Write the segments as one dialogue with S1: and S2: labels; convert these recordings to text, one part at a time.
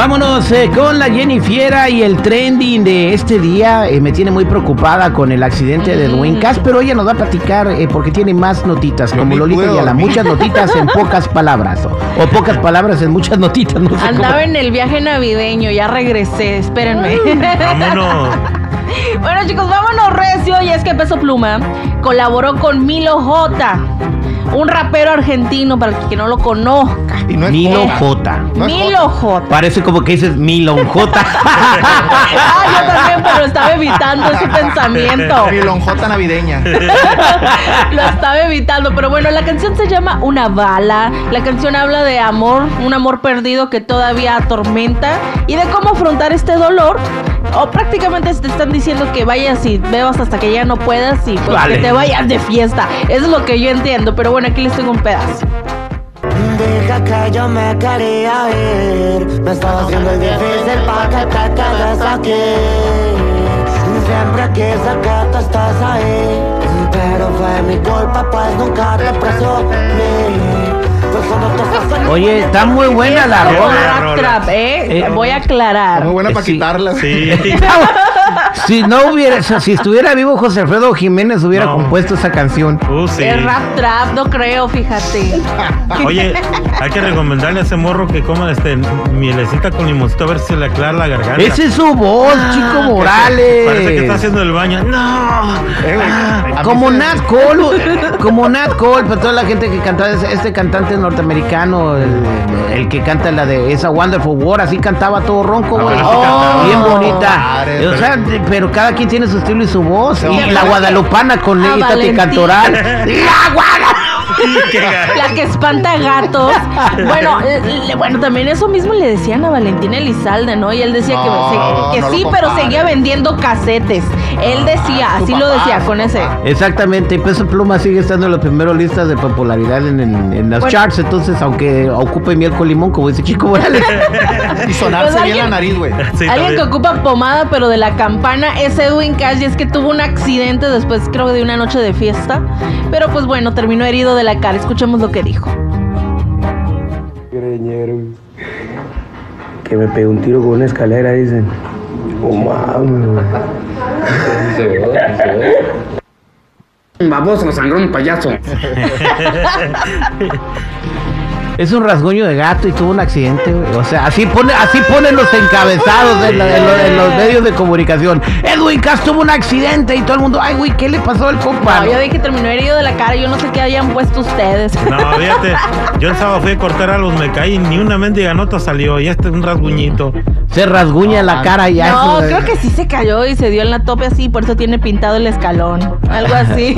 S1: Vámonos eh, con la Jennifiera y el trending de este día. Eh, me tiene muy preocupada con el accidente de Dwayne Cass, pero ella nos va a platicar eh, porque tiene más notitas, como Lolita
S2: puedo
S1: Yala.
S2: dormir.
S1: Muchas notitas en pocas palabras. O, o pocas palabras en muchas notitas. No sé cómo.
S3: Andaba en el viaje navideño, ya regresé, espérenme.
S4: Vámonos.
S3: bueno chicos, vámonos recio, y es que Peso Pluma colaboró con Milo J, un rapero argentino para el que no lo conozca.
S2: Y no es
S1: Milo
S2: Jota.
S1: J.
S2: No es
S3: Milo J.
S1: Parece como que dices Milon J.
S3: Ah, yo también, pero estaba evitando ese pensamiento.
S2: Milonjota navideña.
S3: Lo estaba evitando, pero bueno, la canción se llama Una bala. La canción habla de amor, un amor perdido que todavía atormenta y de cómo afrontar este dolor. O prácticamente te están diciendo que vayas y bebas hasta que ya no puedas y pues
S1: Vale.
S3: que te vayas de fiesta. Eso es lo que yo entiendo, pero bueno, aquí les tengo un pedazo.
S5: Deja que yo me quería ir Me estaba haciendo difícil para que te quedes aquí Siempre quise que tú estés ahí Pero fue mi culpa pues nunca te presumí
S1: Oye, está muy buena la rola.
S3: trap, ¿eh?
S1: Eh,
S3: Voy a aclarar.
S2: muy buena para
S1: Sí.
S2: quitarla.
S4: Sí.
S1: Si no hubiera, o sea, si estuviera vivo José Alfredo Jiménez hubiera
S4: No.
S1: compuesto esa canción.
S4: Uh, sí.
S3: Es rap trap, no creo, fíjate.
S4: Oye, hay que recomendarle a ese morro que coma este mielecita con limoncito a ver si le aclara la garganta.
S1: Esa es su voz, Chico Morales.
S4: Parece que está haciendo el baño. No.
S2: Eh,
S1: Ah, como Nat Cole, como Nat Cole, para toda la gente que cantaba, ese- este cantante norteamericano, el, el que canta la de esa Wonderful World, así cantaba todo ronco, güey.
S4: Ah,
S1: bien bonita.
S2: Padre,
S1: o sea, pero cada quien tiene su estilo y su voz. Y la guadalupana con
S3: Ah,
S1: Tati
S3: Valentín.
S1: Cantoral. ¡La Guada!
S4: Qué gacho.
S3: La que espanta gatos. Bueno, le- bueno, también eso mismo le decían a Valentín Elizalde, ¿no? Y él decía que,
S2: No,
S3: se- que
S2: no lo
S3: sí, pero seguía vendiendo casetes. Él decía,
S2: Ah,
S3: así lo decía con ese.
S1: Exactamente, y Peso Pluma sigue estando en los primeros listas de popularidad en, en- en las
S3: Bueno.
S1: charts, entonces aunque ocupe miel con limón, como dice Chico Morales.
S2: Y sonarse
S3: Pues
S2: bien la
S3: alguien-
S2: nariz, güey.
S4: Sí,
S3: Alguien que ocupa pomada, pero de la campana, es Edwin Cash. Y es que tuvo un accidente después, creo, de una noche de fiesta. Pero pues bueno, terminó herido de la cara. Escuchemos lo que dijo.
S6: Greñero. Que me pegué un tiro con una escalera, dicen. Oh, mames. Baboso, sangrón, payaso.
S1: Es un rasguño de gato y tuvo un accidente, güey. O sea, así pone, así ponen los encabezados en, la- en lo- en los medios de comunicación. Edwin Cass tuvo un accidente y todo el mundo, ay, güey, ¿qué le pasó al compa?
S3: No, yo dije que terminó herido de la cara. Yo no sé qué hayan puesto ustedes.
S4: No, fíjate, yo el sábado fui a cortar a los me caí, ni una mendiga nota salió, y este es un rasguñito.
S1: Se rasguña la cara y ya.
S3: No,
S1: eso-
S3: creo que sí se cayó y se dio en la tope así, por eso tiene pintado el escalón. Algo así.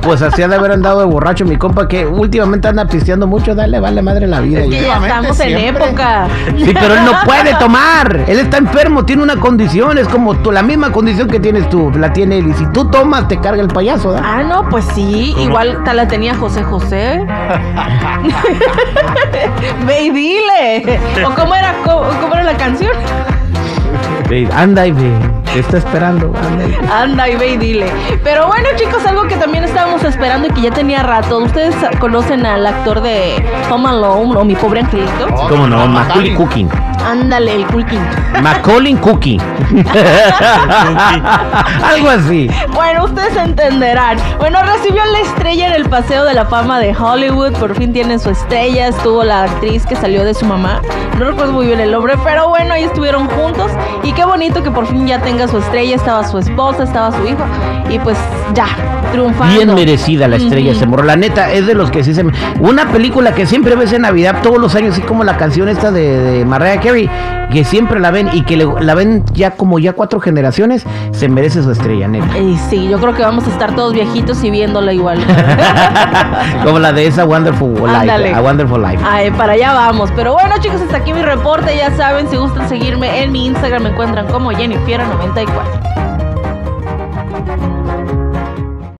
S1: Pues así ha de haber andado de borracho mi compa que últimamente anda pisteando mucho, dale, vale madre la vida.
S3: Es que
S1: ya.
S2: Últimamente
S3: estamos en
S2: siempre.
S3: época.
S1: Sí, pero él no puede tomar. Él está enfermo, tiene una condición, es como tú, la misma condición que tienes tú, la tiene él. Y si tú tomas, te carga el payaso, ¿verdad?
S3: Ah, no, pues sí.
S4: ¿Cómo?
S3: Igual tal la tenía José José. Ve y dile. ¿O cómo era, cómo,
S1: Ve, Anda y ve, está esperando, anda y ve.
S3: Anda y ve y dile. Pero bueno, chicos, algo que también estábamos esperando y que ya tenía rato. ¿Ustedes conocen al actor de Home Alone o Mi Pobre Angelito?
S2: Oh,
S1: ¿Cómo no?
S2: Macaulay.
S1: Cooking.
S3: Ándale, el Culkin.
S1: Macaulay Cooking. Algo así.
S3: Bueno, ustedes entenderán. Bueno, recibió la estrella en el Paseo de la Fama de Hollywood. Por fin tiene su estrella. Estuvo la actriz que salió de su mamá. No recuerdo muy bien el nombre, pero bueno, ahí estuvieron juntos. Y qué bonito que por fin ya tenga su estrella. Estaba su esposa, estaba su hijo. Y pues ya, triunfando.
S1: Bien merecida la estrella ese morro. La neta, es de los que sí se... Una película que siempre ves en Navidad todos los años, así como la canción esta de, de Mariah Carey, que siempre la ven y que le- la ven ya como ya cuatro generaciones, se merece su estrella, neta.
S3: Y sí, yo creo que vamos a estar todos viejitos y viéndola igual.
S1: como la de esa Wonderful Life.
S3: Ándale.
S1: A Wonderful Life.
S3: Ay, para allá vamos. Pero bueno, chicos, hasta aquí mi reporte. Ya saben, si gustan seguirme en mi Instagram, me encuentran como planta igual.